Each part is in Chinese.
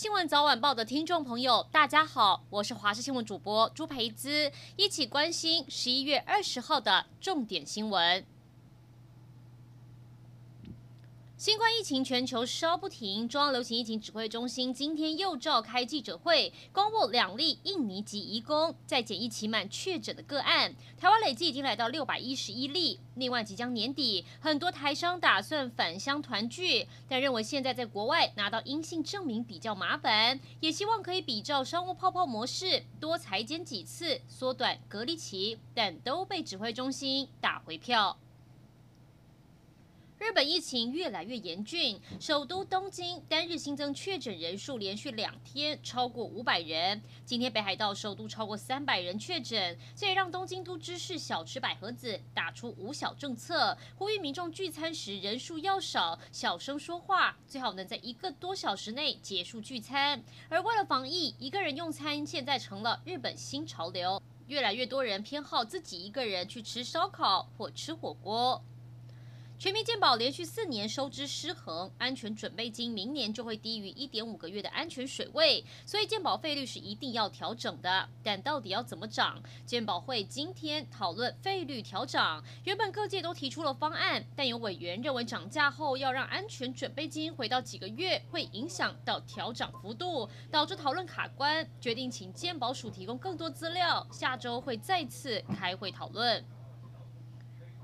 新闻早晚报的听众朋友，大家好，我是华视新闻主播朱培姿，一起关心十一月二十号的重点新闻。新冠疫情全球烧不停，中央流行疫情指挥中心今天又召开记者会，公布两例印尼籍移工在检疫期满确诊的个案，台湾累计已经来到六百一十一例。另外，即将年底，很多台商打算返乡团聚，但认为现在在国外拿到阴性证明比较麻烦，也希望可以比照商务泡泡模式，多裁剪几次，缩短隔离期，但都被指挥中心打回票。日本疫情越来越严峻，首都东京单日新增确诊人数连续两天超过五百人。今天北海道首都超过三百人确诊，这也让东京都知事小池百合子打出五小政策，呼吁民众聚餐时人数要少，小声说话，最好能在一个多小时内结束聚餐。而为了防疫，一个人用餐现在成了日本新潮流，越来越多人偏好自己一个人去吃烧烤或吃火锅。全民健保连续四年收支失衡，安全准备金明年就会低于一点五个月的安全水位，所以健保费率是一定要调整的。但到底要怎么涨？健保会今天讨论费率调涨，原本各界都提出了方案，但有委员认为涨价后要让安全准备金回到几个月，会影响到调涨幅度，导致讨论卡关，决定请健保署提供更多资料，下周会再次开会讨论。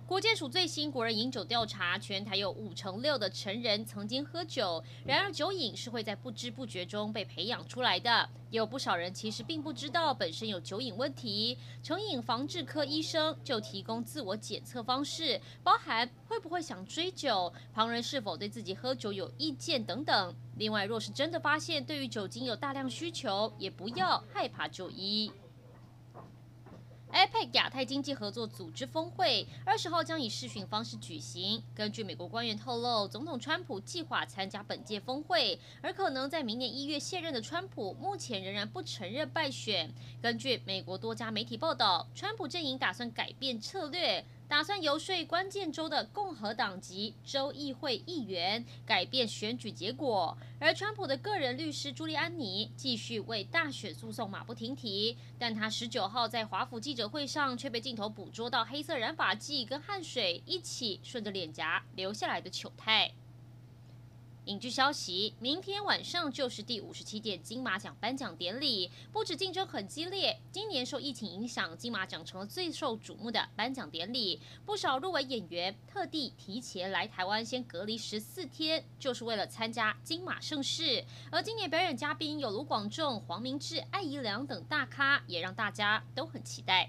国健署最新国人饮酒调查，全台有五成六的成人曾经喝酒。然而，酒瘾是会在不知不觉中被培养出来的。也有不少人其实并不知道本身有酒瘾问题。成瘾防治科医生就提供自我检测方式，包含会不会想追酒、旁人是否对自己喝酒有意见等等。另外，若是真的发现对于酒精有大量需求，也不要害怕就医。APEC 亚太经济合作组织峰会二十号将以视讯方式举行。根据美国官员透露，总统川普计划参加本届峰会，而可能在明年一月卸任的川普目前仍然不承认败选。根据美国多家媒体报道，川普阵营打算改变策略。打算游说关键州的共和党籍州议会议员改变选举结果，而川普的个人律师朱利安尼继续为大选诉讼马不停蹄。但他十九号在华府记者会上却被镜头捕捉到黑色染发剂跟汗水一起顺着脸颊流下来的糗态。影剧消息：明天晚上就是第五十七届金马奖颁奖典礼，不止竞争很激烈，今年受疫情影响，金马奖成了最受瞩目的颁奖典礼。不少入围演员特地提前来台湾先隔离十四天，就是为了参加金马盛事。而今年表演嘉宾有卢广仲、黄明志、艾怡良等大咖，也让大家都很期待。